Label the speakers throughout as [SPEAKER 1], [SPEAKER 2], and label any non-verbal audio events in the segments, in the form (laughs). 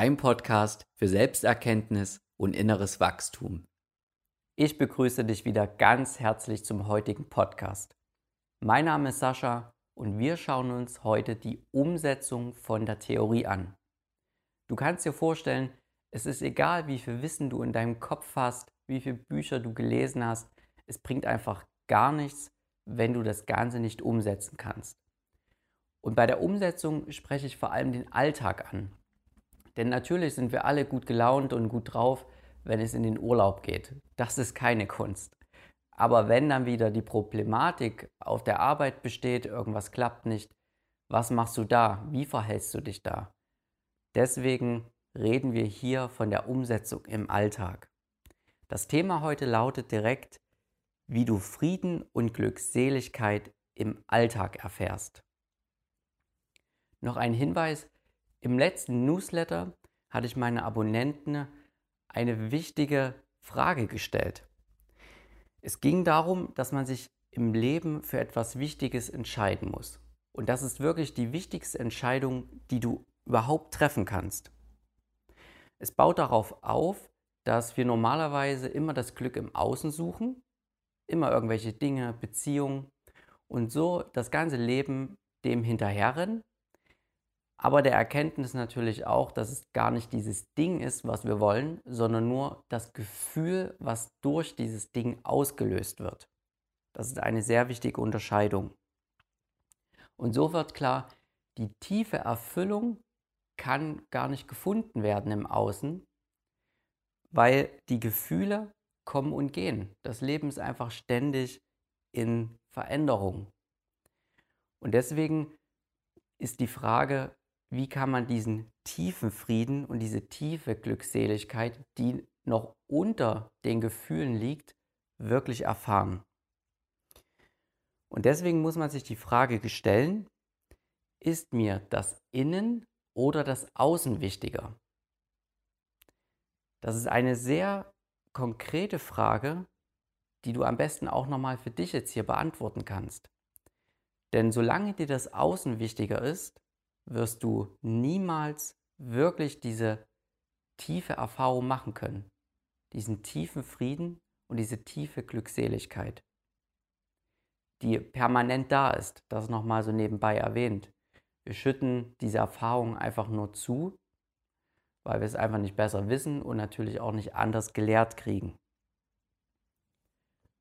[SPEAKER 1] dein Podcast für Selbsterkenntnis und inneres Wachstum. Ich begrüße dich wieder ganz herzlich zum heutigen Podcast. Mein Name ist Sascha und wir schauen uns heute die Umsetzung von der Theorie an. Du kannst dir vorstellen, es ist egal, wie viel Wissen du in deinem Kopf hast, wie viele Bücher du gelesen hast, es bringt einfach gar nichts, wenn du das Ganze nicht umsetzen kannst. Und bei der Umsetzung spreche ich vor allem den Alltag an. Denn natürlich sind wir alle gut gelaunt und gut drauf, wenn es in den Urlaub geht. Das ist keine Kunst. Aber wenn dann wieder die Problematik auf der Arbeit besteht, irgendwas klappt nicht, was machst du da? Wie verhältst du dich da? Deswegen reden wir hier von der Umsetzung im Alltag. Das Thema heute lautet direkt, wie du Frieden und Glückseligkeit im Alltag erfährst. Noch ein Hinweis, im letzten Newsletter hatte ich meine Abonnenten eine wichtige Frage gestellt. Es ging darum, dass man sich im Leben für etwas Wichtiges entscheiden muss. Und das ist wirklich die wichtigste Entscheidung, die du überhaupt treffen kannst. Es baut darauf auf, dass wir normalerweise immer das Glück im Außen suchen, immer irgendwelche Dinge, Beziehungen und so das ganze Leben dem hinterherrennen aber der Erkenntnis natürlich auch, dass es gar nicht dieses Ding ist, was wir wollen, sondern nur das Gefühl, was durch dieses Ding ausgelöst wird. Das ist eine sehr wichtige Unterscheidung. Und so wird klar, die tiefe Erfüllung kann gar nicht gefunden werden im Außen, weil die Gefühle kommen und gehen. Das Leben ist einfach ständig in Veränderung. Und deswegen ist die Frage, wie kann man diesen tiefen Frieden und diese tiefe Glückseligkeit, die noch unter den Gefühlen liegt, wirklich erfahren. Und deswegen muss man sich die Frage stellen, ist mir das Innen oder das Außen wichtiger? Das ist eine sehr konkrete Frage, die du am besten auch nochmal für dich jetzt hier beantworten kannst. Denn solange dir das Außen wichtiger ist, wirst du niemals wirklich diese tiefe Erfahrung machen können. Diesen tiefen Frieden und diese tiefe Glückseligkeit, die permanent da ist. Das nochmal so nebenbei erwähnt. Wir schütten diese Erfahrung einfach nur zu, weil wir es einfach nicht besser wissen und natürlich auch nicht anders gelehrt kriegen.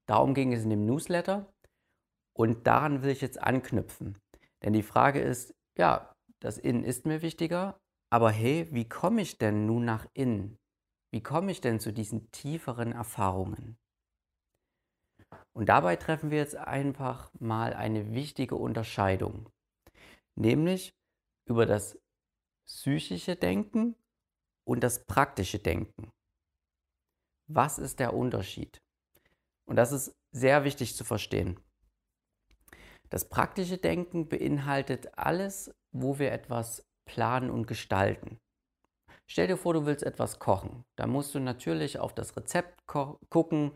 [SPEAKER 1] Darum ging es in dem Newsletter und daran will ich jetzt anknüpfen. Denn die Frage ist, ja, das Innen ist mir wichtiger, aber hey, wie komme ich denn nun nach innen? Wie komme ich denn zu diesen tieferen Erfahrungen? Und dabei treffen wir jetzt einfach mal eine wichtige Unterscheidung, nämlich über das psychische Denken und das praktische Denken. Was ist der Unterschied? Und das ist sehr wichtig zu verstehen. Das praktische Denken beinhaltet alles, wo wir etwas planen und gestalten. Stell dir vor, du willst etwas kochen. Da musst du natürlich auf das Rezept gucken.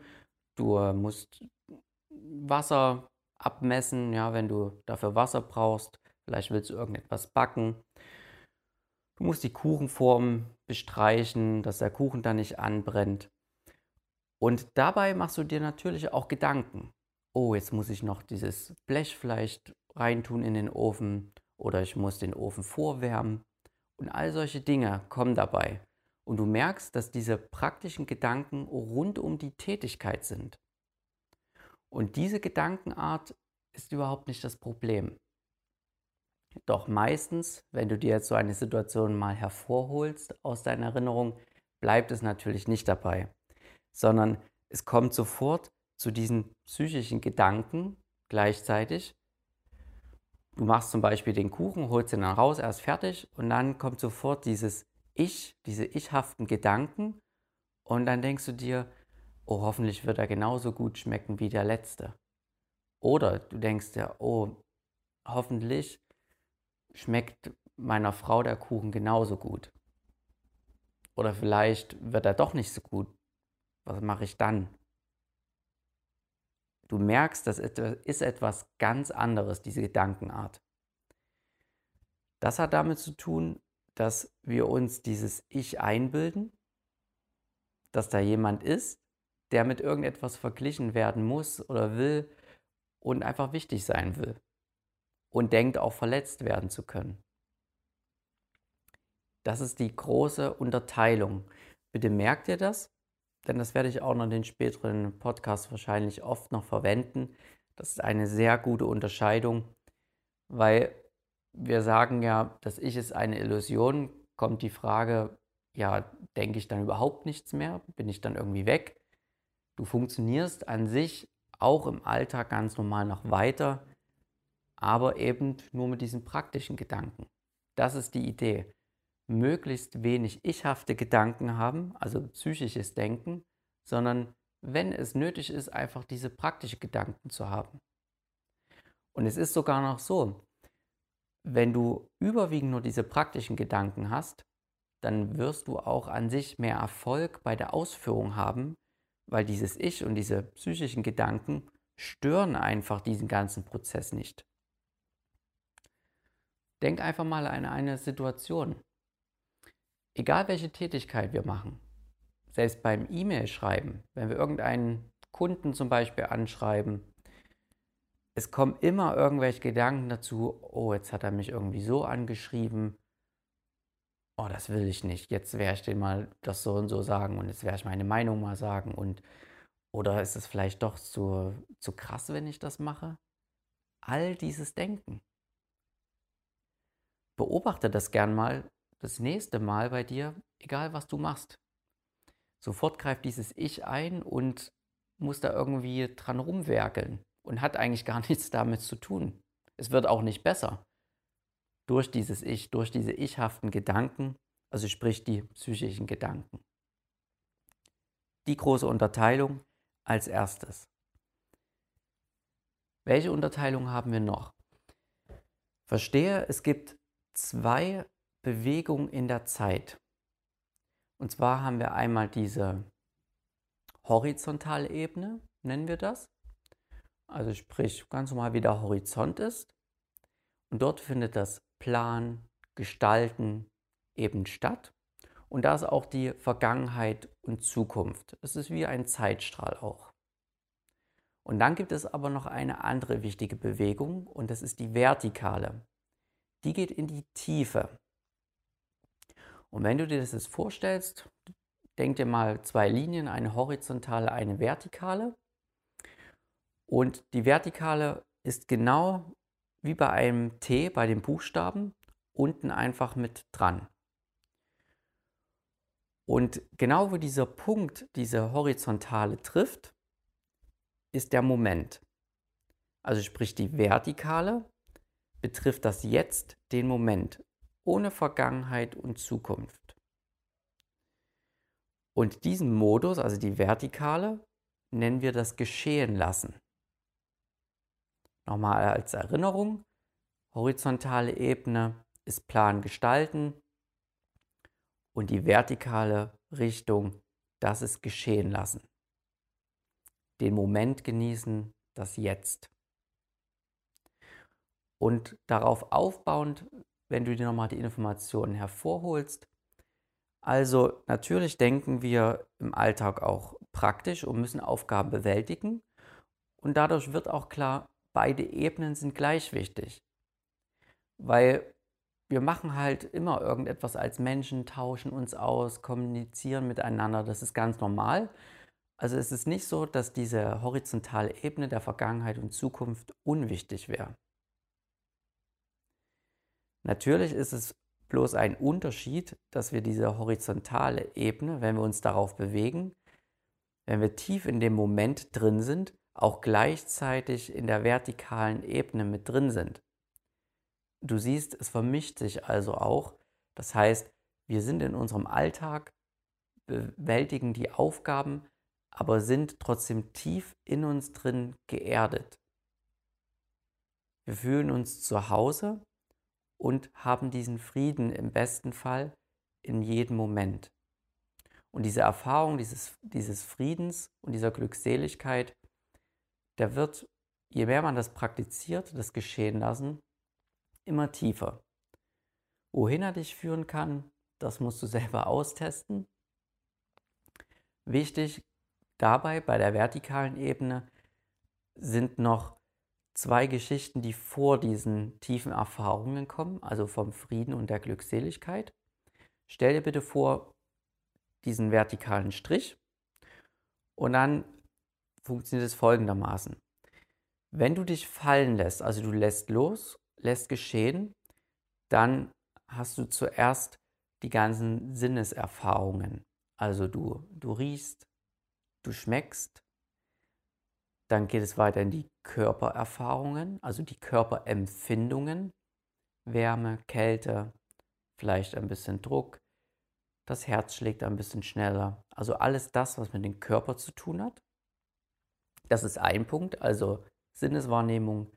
[SPEAKER 1] Du musst Wasser abmessen, ja, wenn du dafür Wasser brauchst. Vielleicht willst du irgendetwas backen. Du musst die Kuchenform bestreichen, dass der Kuchen dann nicht anbrennt. Und dabei machst du dir natürlich auch Gedanken. Oh, jetzt muss ich noch dieses Blech vielleicht reintun in den Ofen oder ich muss den Ofen vorwärmen und all solche Dinge kommen dabei. Und du merkst, dass diese praktischen Gedanken rund um die Tätigkeit sind. Und diese Gedankenart ist überhaupt nicht das Problem. Doch meistens, wenn du dir jetzt so eine Situation mal hervorholst aus deiner Erinnerung, bleibt es natürlich nicht dabei, sondern es kommt sofort zu diesen psychischen Gedanken gleichzeitig Du machst zum Beispiel den Kuchen, holst ihn dann raus, er ist fertig und dann kommt sofort dieses Ich, diese ichhaften Gedanken und dann denkst du dir, oh, hoffentlich wird er genauso gut schmecken wie der letzte. Oder du denkst dir, oh, hoffentlich schmeckt meiner Frau der Kuchen genauso gut. Oder vielleicht wird er doch nicht so gut. Was mache ich dann? Du merkst, das ist etwas ganz anderes, diese Gedankenart. Das hat damit zu tun, dass wir uns dieses Ich einbilden, dass da jemand ist, der mit irgendetwas verglichen werden muss oder will und einfach wichtig sein will und denkt auch verletzt werden zu können. Das ist die große Unterteilung. Bitte merkt ihr das, denn das werde ich auch noch in den späteren Podcasts wahrscheinlich oft noch verwenden. Das ist eine sehr gute Unterscheidung, weil wir sagen ja, das Ich ist eine Illusion, kommt die Frage, ja, denke ich dann überhaupt nichts mehr? Bin ich dann irgendwie weg? Du funktionierst an sich auch im Alltag ganz normal noch weiter, aber eben nur mit diesen praktischen Gedanken. Das ist die Idee. Möglichst wenig ichhafte Gedanken haben, also psychisches Denken, sondern wenn es nötig ist, einfach diese praktischen Gedanken zu haben. Und es ist sogar noch so, wenn du überwiegend nur diese praktischen Gedanken hast, dann wirst du auch an sich mehr Erfolg bei der Ausführung haben, weil dieses Ich und diese psychischen Gedanken stören einfach diesen ganzen Prozess nicht. Denk einfach mal an eine Situation. Egal welche Tätigkeit wir machen, selbst beim E-Mail schreiben, wenn wir irgendeinen Kunden zum Beispiel anschreiben es kommen immer irgendwelche Gedanken dazu, oh, jetzt hat er mich irgendwie so angeschrieben, oh, das will ich nicht, jetzt werde ich dem mal das so und so sagen und jetzt werde ich meine Meinung mal sagen und oder ist es vielleicht doch zu, zu krass, wenn ich das mache? All dieses Denken. Beobachte das gern mal das nächste Mal bei dir, egal was du machst. Sofort greift dieses Ich ein und muss da irgendwie dran rumwerkeln und hat eigentlich gar (laughs) nichts damit zu tun. Es wird auch nicht besser durch dieses Ich, durch diese ichhaften Gedanken, also sprich die psychischen Gedanken. Die große Unterteilung als erstes. Welche Unterteilung haben wir noch? Verstehe, es gibt zwei Bewegungen in der Zeit. Und zwar haben wir einmal diese horizontale Ebene, nennen wir das also sprich ganz normal wie der Horizont ist. Und dort findet das Plan, Gestalten eben statt. Und da ist auch die Vergangenheit und Zukunft. Es ist wie ein Zeitstrahl auch. Und dann gibt es aber noch eine andere wichtige Bewegung und das ist die vertikale. Die geht in die Tiefe. Und wenn du dir das jetzt vorstellst, denk dir mal zwei Linien, eine horizontale, eine vertikale. Und die Vertikale ist genau wie bei einem T, bei den Buchstaben, unten einfach mit dran. Und genau wo dieser Punkt, diese Horizontale trifft, ist der Moment. Also sprich die Vertikale betrifft das Jetzt, den Moment, ohne Vergangenheit und Zukunft. Und diesen Modus, also die Vertikale, nennen wir das Geschehen lassen. Nochmal als Erinnerung, horizontale Ebene ist Plan gestalten und die vertikale Richtung, das ist geschehen lassen. Den Moment genießen, das Jetzt. Und darauf aufbauend, wenn du dir nochmal die Informationen hervorholst, also natürlich denken wir im Alltag auch praktisch und müssen Aufgaben bewältigen. Und dadurch wird auch klar, beide Ebenen sind gleich wichtig. Weil wir machen halt immer irgendetwas als Menschen, tauschen uns aus, kommunizieren miteinander. Das ist ganz normal. Also es ist nicht so, dass diese horizontale Ebene der Vergangenheit und Zukunft unwichtig wäre. Natürlich ist es bloß ein Unterschied, dass wir diese horizontale Ebene, wenn wir uns darauf bewegen, wenn wir tief in dem Moment drin sind, auch gleichzeitig in der vertikalen Ebene mit drin sind. Du siehst, es vermischt sich also auch. Das heißt, wir sind in unserem Alltag, bewältigen die Aufgaben, aber sind trotzdem tief in uns drin geerdet. Wir fühlen uns zu Hause und haben diesen Frieden im besten Fall in jedem Moment. Und diese Erfahrung dieses, dieses Friedens und dieser Glückseligkeit der wird, je mehr man das praktiziert, das geschehen lassen, immer tiefer. Wohin er dich führen kann, das musst du (laughs) selber austesten. Wichtig dabei bei der vertikalen Ebene sind noch zwei Geschichten, die vor diesen tiefen Erfahrungen kommen, also vom Frieden und der Glückseligkeit. Stell dir bitte vor, diesen vertikalen Strich und dann funktioniert es folgendermaßen. Wenn du dich fallen lässt, also du lässt los, lässt geschehen, dann hast du zuerst die ganzen Sinneserfahrungen. Also du, du riechst, du schmeckst, dann geht es weiter in die Körpererfahrungen, also die Körperempfindungen, Wärme, Kälte, vielleicht ein bisschen Druck, das Herz schlägt ein bisschen schneller. Also alles das, was mit dem Körper zu tun hat. Das ist ein Punkt, also Sinneswahrnehmung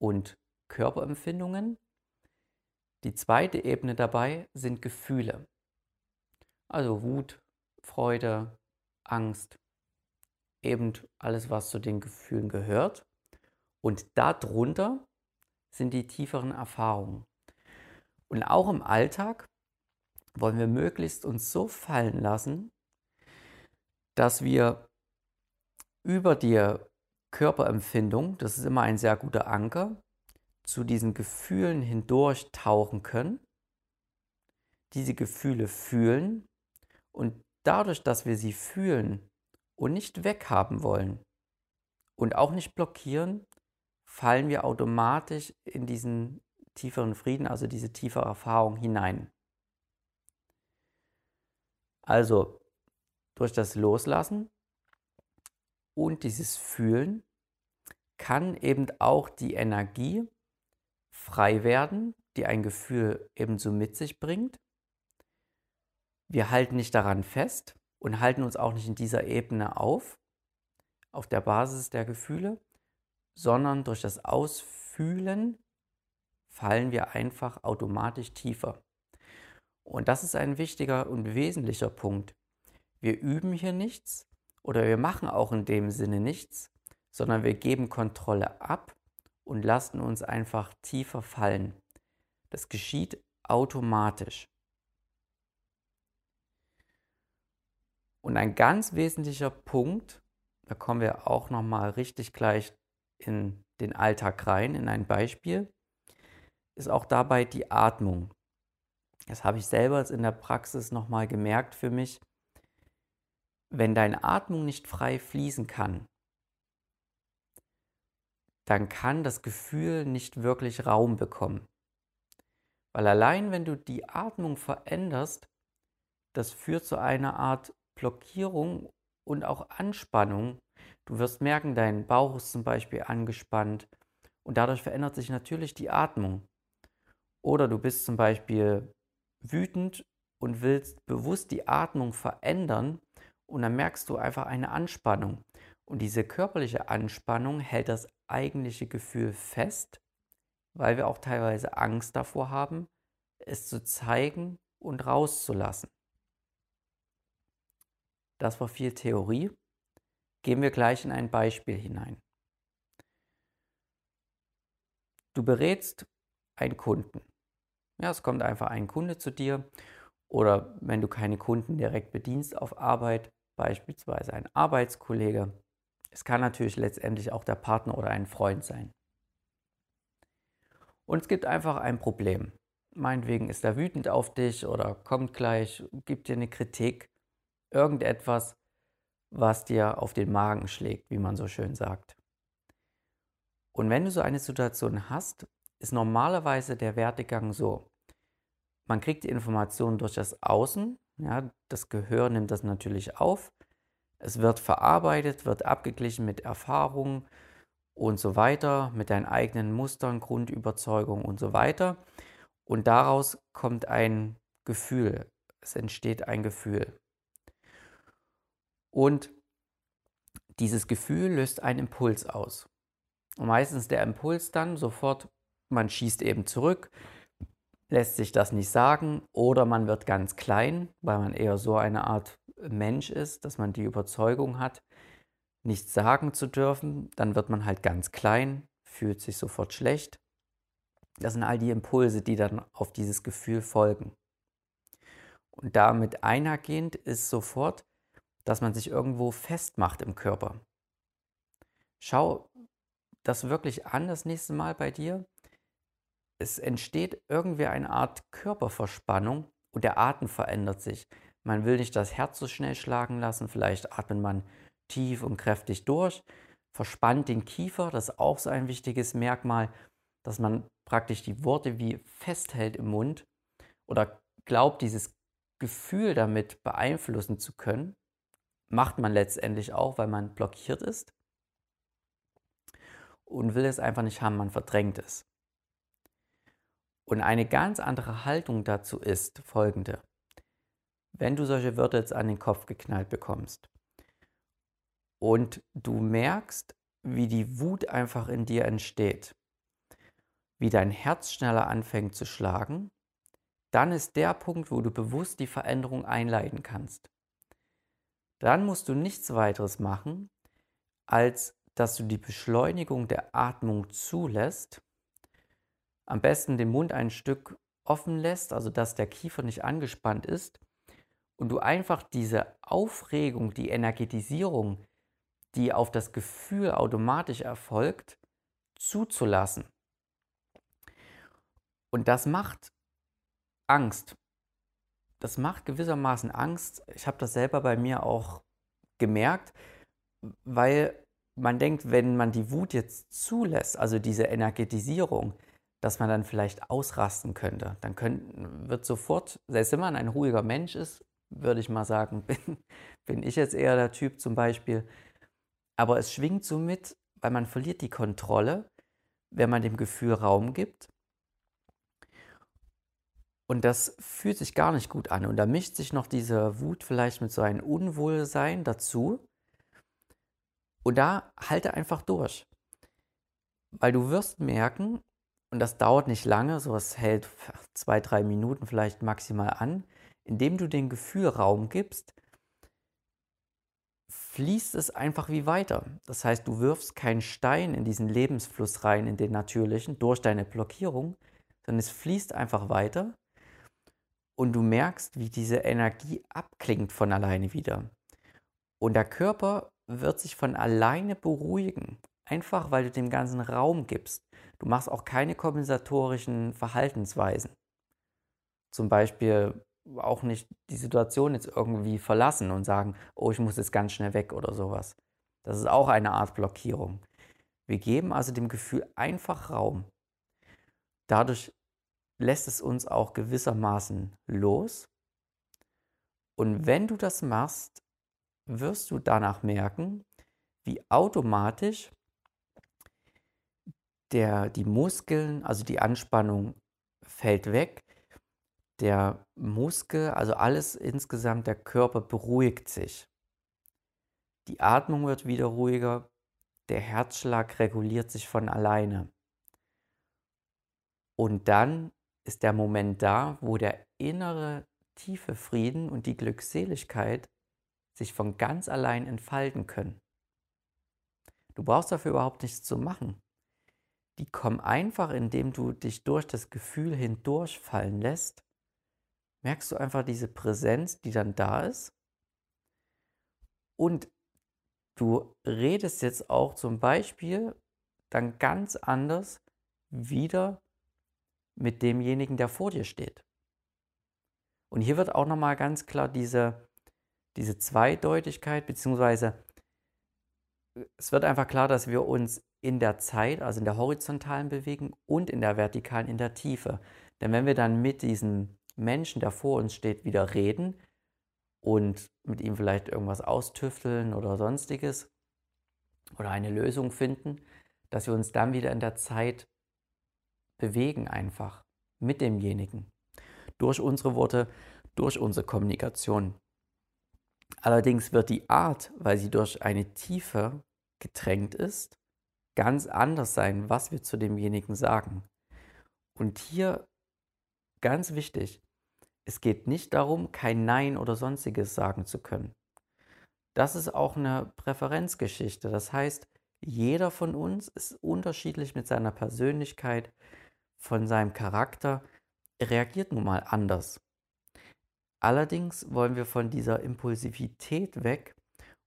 [SPEAKER 1] und Körperempfindungen. Die zweite Ebene dabei sind Gefühle. Also Wut, Freude, Angst, eben alles, was zu den Gefühlen gehört. Und darunter sind die tieferen Erfahrungen. Und auch im Alltag wollen wir möglichst uns so fallen lassen, dass wir über die Körperempfindung, das ist immer ein sehr guter Anker, zu diesen Gefühlen hindurch tauchen können, diese Gefühle fühlen und dadurch, dass wir sie fühlen und nicht weghaben wollen und auch nicht blockieren, fallen wir automatisch in diesen tieferen Frieden, also diese tiefere Erfahrung hinein. Also durch das Loslassen und dieses Fühlen kann eben auch die Energie frei werden, die ein Gefühl ebenso mit sich bringt. Wir halten nicht daran fest und halten uns auch nicht in dieser Ebene auf, auf der Basis der Gefühle, sondern durch das Ausfühlen fallen wir einfach automatisch tiefer. Und das ist ein wichtiger und wesentlicher Punkt. Wir üben hier nichts oder wir machen auch in dem Sinne nichts, sondern wir geben Kontrolle ab und lassen uns einfach tiefer fallen. Das geschieht automatisch. Und ein ganz wesentlicher Punkt, da kommen wir auch noch mal richtig gleich in den Alltag rein, in ein Beispiel, ist auch dabei die Atmung. Das habe ich selber in der Praxis noch mal gemerkt für mich. Wenn deine Atmung nicht frei fließen kann, dann kann das Gefühl nicht wirklich Raum bekommen. Weil allein wenn du die Atmung veränderst, das führt zu einer Art Blockierung und auch Anspannung. Du wirst merken, dein Bauch ist zum Beispiel angespannt und dadurch verändert sich natürlich die Atmung. Oder du bist zum Beispiel wütend und willst bewusst die Atmung verändern und dann merkst du einfach eine Anspannung. Und diese körperliche Anspannung hält das eigentliche Gefühl fest, weil wir auch teilweise Angst davor haben, es zu zeigen und rauszulassen. Das war viel Theorie. Gehen wir gleich in ein Beispiel hinein. Du berätst einen Kunden. Ja, es kommt einfach ein Kunde zu dir oder wenn du keine Kunden direkt bedienst auf Arbeit, beispielsweise ein Arbeitskollege. Es kann natürlich letztendlich auch der Partner oder ein Freund sein. Und es gibt einfach ein Problem. Meinetwegen ist er wütend auf dich oder kommt gleich, gibt dir eine Kritik irgendetwas, was dir auf den Magen schlägt, wie man so schön sagt. Und wenn du so eine Situation hast, ist normalerweise der Wertegang so. Man kriegt die Informationen durch das Außen, ja, das Gehör nimmt das natürlich auf. Es wird verarbeitet, wird abgeglichen mit Erfahrungen und so weiter, mit deinen eigenen Mustern, Grundüberzeugungen und so weiter. Und daraus kommt ein Gefühl. Es entsteht ein Gefühl. Und dieses Gefühl löst einen Impuls aus. Und meistens der Impuls dann sofort, man schießt eben zurück, lässt sich das nicht sagen oder man wird ganz klein, weil man eher so eine Art Mensch ist, dass man die Überzeugung hat, nichts sagen zu dürfen. Dann wird man halt ganz klein, fühlt sich sofort schlecht. Das sind all die Impulse, die dann auf dieses Gefühl folgen. Und damit einhergehend ist sofort, dass man sich irgendwo festmacht im Körper. Schau das wirklich an das nächste Mal bei dir. Es entsteht irgendwie eine Art Körperverspannung und der Atem verändert sich. Man will nicht das Herz so schnell schlagen lassen, vielleicht atmet man tief und kräftig durch, verspannt den Kiefer, das ist auch so ein wichtiges Merkmal, dass man praktisch die Worte wie festhält im Mund oder glaubt, dieses Gefühl damit beeinflussen zu können. Macht man letztendlich auch, weil man blockiert ist und will es einfach nicht haben, man verdrängt es. Und eine ganz andere Haltung dazu ist folgende. Wenn du solche Wörter jetzt an den Kopf geknallt bekommst und du merkst, wie die Wut einfach in dir entsteht, wie dein Herz schneller anfängt zu schlagen, dann ist der Punkt, wo du bewusst die Veränderung einleiten kannst. Dann musst du nichts weiteres machen, als dass du die Beschleunigung der Atmung zulässt, am besten den Mund ein Stück offen lässt, also dass der Kiefer nicht angespannt ist und du einfach diese Aufregung, die Energetisierung, die auf das Gefühl automatisch erfolgt, zuzulassen. Und das macht Angst. Das macht gewissermaßen Angst. Ich habe das selber bei mir auch gemerkt, weil man denkt, wenn man die Wut jetzt zulässt, also diese Energetisierung, dass man dann vielleicht ausrasten könnte. Dann könnt, wird sofort, selbst wenn man ein ruhiger Mensch ist, würde ich mal sagen, (laughs) bin, bin ich jetzt eher der Typ zum Beispiel. Aber es schwingt so mit, weil man verliert die Kontrolle, wenn man dem Gefühl Raum gibt. Und das fühlt sich gar nicht gut an. Und da mischt sich noch diese Wut vielleicht mit so einem Unwohlsein dazu. Und da halte einfach durch. Weil du wirst merken, und das dauert nicht lange, sowas hält zwei, drei Minuten vielleicht maximal an, indem du dem Gefühl Raum gibst, fließt es einfach wie weiter. Das heißt, du wirfst keinen Stein in diesen Lebensfluss rein, in den natürlichen, durch deine Blockierung, sondern es fließt einfach weiter und du merkst, wie diese Energie abklingt von alleine wieder. Und der Körper wird sich von alleine beruhigen, einfach weil du dem ganzen Raum gibst. Du machst auch keine kompensatorischen Verhaltensweisen. Zum Beispiel auch nicht die Situation jetzt irgendwie verlassen und sagen, oh, ich muss jetzt ganz schnell weg oder sowas. Das ist auch eine Art Blockierung. Wir geben also dem Gefühl einfach Raum. Dadurch lässt es uns auch gewissermaßen los. Und wenn du das machst, wirst du danach merken, wie automatisch der, die Muskeln, also die Anspannung fällt weg, der Muskel, also alles insgesamt, der Körper beruhigt sich. Die Atmung wird wieder ruhiger, der Herzschlag reguliert sich von alleine. Und dann ist der Moment da, wo der innere tiefe Frieden und die Glückseligkeit sich von ganz allein entfalten können. Du brauchst dafür überhaupt nichts zu machen. Die kommen einfach, indem du dich durch das Gefühl hindurchfallen lässt, merkst du einfach diese Präsenz, die dann da ist. Und du redest jetzt auch zum Beispiel dann ganz anders wieder mit demjenigen, der vor dir steht. Und hier wird auch nochmal ganz klar diese diese Zweideutigkeit, beziehungsweise es wird einfach klar, dass wir uns in der Zeit, also in der horizontalen bewegen und in der vertikalen, in der Tiefe. Denn wenn wir dann mit diesem Menschen, der vor uns steht, wieder reden und mit ihm vielleicht irgendwas austüfteln oder sonstiges oder eine Lösung finden, dass wir uns dann wieder in der Zeit bewegen einfach mit demjenigen. Durch unsere Worte, durch unsere Kommunikation. Allerdings wird die Art, weil sie durch eine Tiefe getränkt ist, ganz anders sein, was wir zu demjenigen sagen. Und hier ganz wichtig, es geht nicht darum, kein Nein oder sonstiges sagen zu können. Das ist auch eine Präferenzgeschichte. Das heißt, jeder von uns ist unterschiedlich mit seiner Persönlichkeit, von seinem Charakter reagiert nun mal anders. Allerdings wollen wir von dieser Impulsivität weg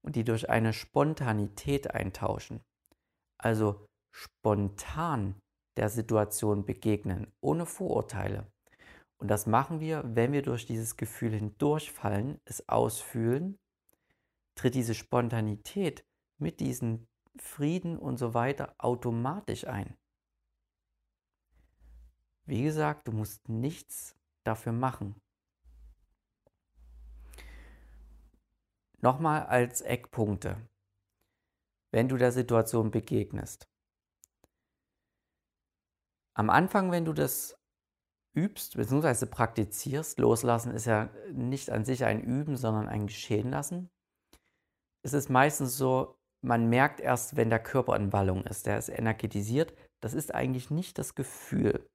[SPEAKER 1] und die durch eine Spontanität eintauschen. Also spontan der Situation begegnen, ohne Vorurteile. Und das machen wir, wenn wir durch dieses Gefühl hindurchfallen, es ausfühlen, tritt diese Spontanität mit diesem Frieden und so weiter automatisch ein. Wie gesagt, du musst nichts dafür machen. Nochmal als Eckpunkte, wenn du der Situation begegnest. Am Anfang, wenn du das übst bzw. praktizierst, loslassen ist ja nicht an sich ein Üben, sondern ein Geschehen lassen, ist es meistens so, man merkt erst, wenn der Körper in Wallung ist, der ist energetisiert. Das ist eigentlich nicht das Gefühl.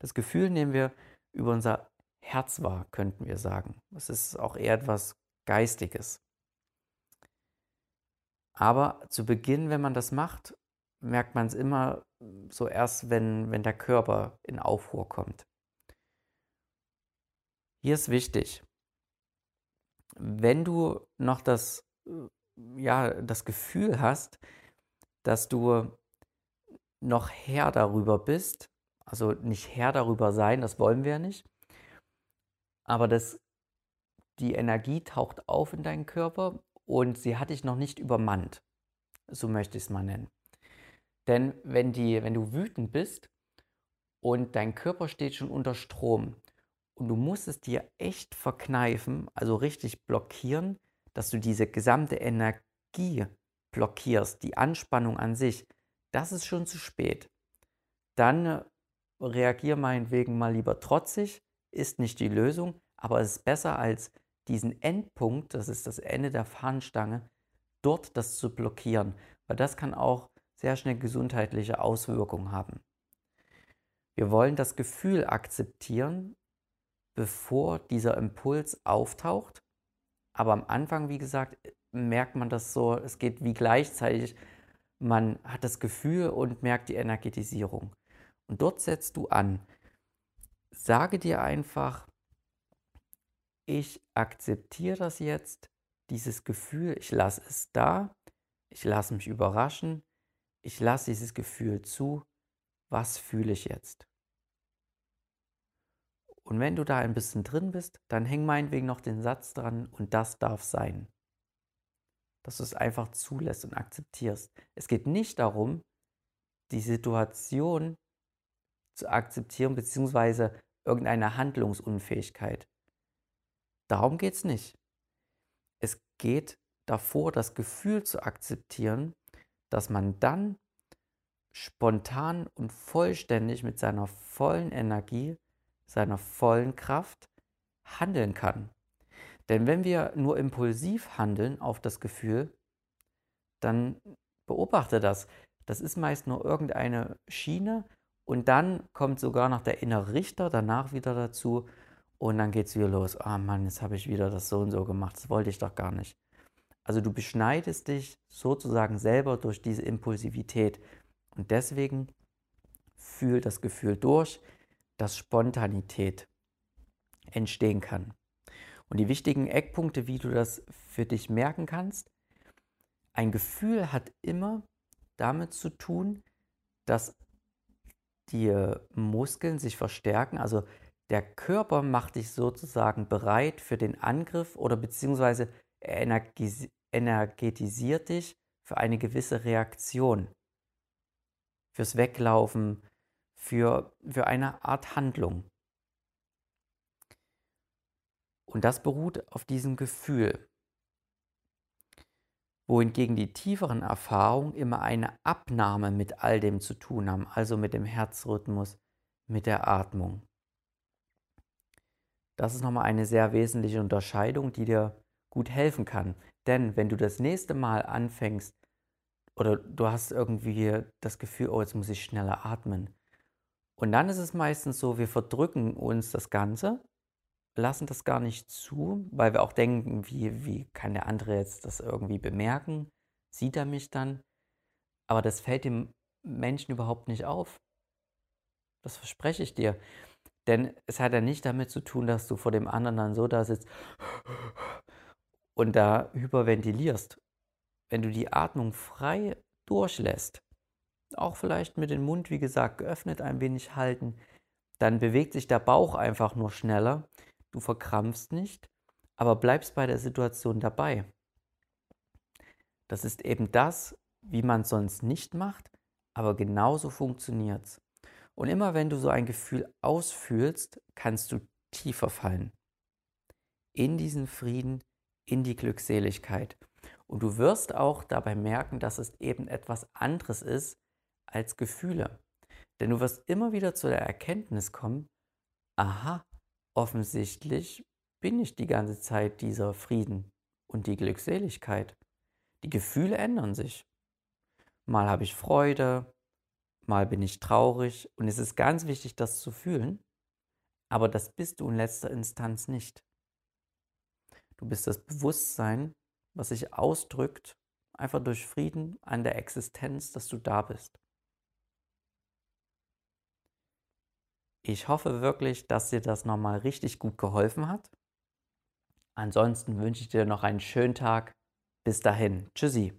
[SPEAKER 1] Das Gefühl nehmen wir über unser Herz wahr, könnten wir sagen. Es ist auch eher etwas Geistiges. Aber zu Beginn, wenn man das macht, merkt man es immer so erst, wenn, wenn der Körper in Aufruhr kommt. Hier ist wichtig, wenn du noch das, ja, das Gefühl hast, dass du noch Herr darüber bist, also nicht Herr darüber sein, das wollen wir ja nicht, aber das die Energie taucht auf in deinen Körper und sie hat dich noch nicht übermannt. So möchte ich es mal nennen. Denn wenn, die, wenn du wütend bist und dein Körper steht schon unter Strom und du musst es dir echt verkneifen, also richtig blockieren, dass du diese gesamte Energie blockierst, die Anspannung an sich, das ist schon zu spät. Dann reagier meinetwegen mal lieber trotzig, ist nicht die Lösung, aber es ist besser als diesen Endpunkt, das ist das Ende der Fahnenstange, dort das zu blockieren, weil das kann auch sehr schnell gesundheitliche Auswirkungen haben. Wir wollen das Gefühl akzeptieren, bevor dieser Impuls auftaucht. Aber am Anfang, wie gesagt, merkt man das so, es geht wie gleichzeitig, man hat das Gefühl und merkt die Energetisierung. Und dort setzt du an. Sage dir einfach, ich akzeptiere das jetzt, dieses Gefühl, ich lasse es da, ich lasse mich überraschen, ich lasse dieses Gefühl zu, was fühle ich jetzt? Und wenn du da ein bisschen drin bist, dann häng meinetwegen noch den Satz dran und das darf sein. Dass du es einfach zulässt und akzeptierst. Es geht nicht darum, die Situation zu akzeptieren, beziehungsweise irgendeine Handlungsunfähigkeit. Darum geht es nicht. Es geht davor, das Gefühl zu akzeptieren, dass man dann spontan und vollständig mit seiner vollen Energie, seiner vollen Kraft handeln kann. Denn wenn wir nur impulsiv handeln auf das Gefühl, dann beobachte das. Das ist meist nur irgendeine Schiene und dann kommt sogar noch der innere Richter danach wieder dazu und dann geht es wieder los. Ah oh Mann, jetzt habe ich wieder das so und so gemacht. Das wollte ich doch gar nicht. Also du beschneidest dich sozusagen selber durch diese Impulsivität. Und deswegen fühl das Gefühl durch, dass Spontanität entstehen kann. Und die wichtigen Eckpunkte, wie du das für dich merken kannst, ein Gefühl hat immer damit zu tun, dass die Muskeln sich verstärken, also der Körper macht dich sozusagen bereit für den Angriff oder beziehungsweise er energetisiert dich für eine gewisse Reaktion, fürs Weglaufen, für, für eine Art Handlung. Und das beruht auf diesem Gefühl, wohingegen die tieferen Erfahrungen immer eine Abnahme mit all dem zu tun haben, also mit dem Herzrhythmus, mit der Atmung. Das ist nochmal eine sehr wesentliche Unterscheidung, die dir gut helfen kann. Denn wenn du das nächste Mal anfängst oder du hast irgendwie das Gefühl, oh, jetzt muss ich schneller atmen. Und dann ist es meistens so, wir verdrücken uns das Ganze, lassen das gar nicht zu, weil wir auch denken, wie, wie kann der andere jetzt das irgendwie bemerken? Sieht er mich dann? Aber das fällt dem Menschen überhaupt nicht auf. Das verspreche ich dir. Denn es hat ja nicht damit zu tun, dass du vor dem anderen dann so da sitzt und da hyperventilierst. Wenn du die Atmung frei durchlässt, auch vielleicht mit dem Mund, wie gesagt, geöffnet ein wenig halten, dann bewegt sich der Bauch einfach nur schneller. Du verkrampfst nicht, aber bleibst bei der Situation dabei. Das ist eben das, wie man sonst nicht macht, aber genauso funktioniert es. Und immer wenn du so ein Gefühl ausfühlst, kannst du tiefer fallen. In diesen Frieden, in die Glückseligkeit. Und du wirst auch dabei merken, dass es eben etwas anderes ist als Gefühle. Denn du wirst immer wieder zu der Erkenntnis kommen, aha, offensichtlich bin ich die ganze Zeit dieser Frieden und die Glückseligkeit. Die Gefühle ändern sich. Mal habe ich Freude, mal bin ich traurig und es ist ganz wichtig, das zu fühlen, aber das bist du in letzter Instanz nicht. Du bist das Bewusstsein, was sich ausdrückt, einfach durch Frieden an der Existenz, dass du da bist. Ich hoffe wirklich, dass dir das nochmal richtig gut geholfen hat. Ansonsten wünsche ich dir noch einen schönen Tag. Bis dahin. Tschüssi.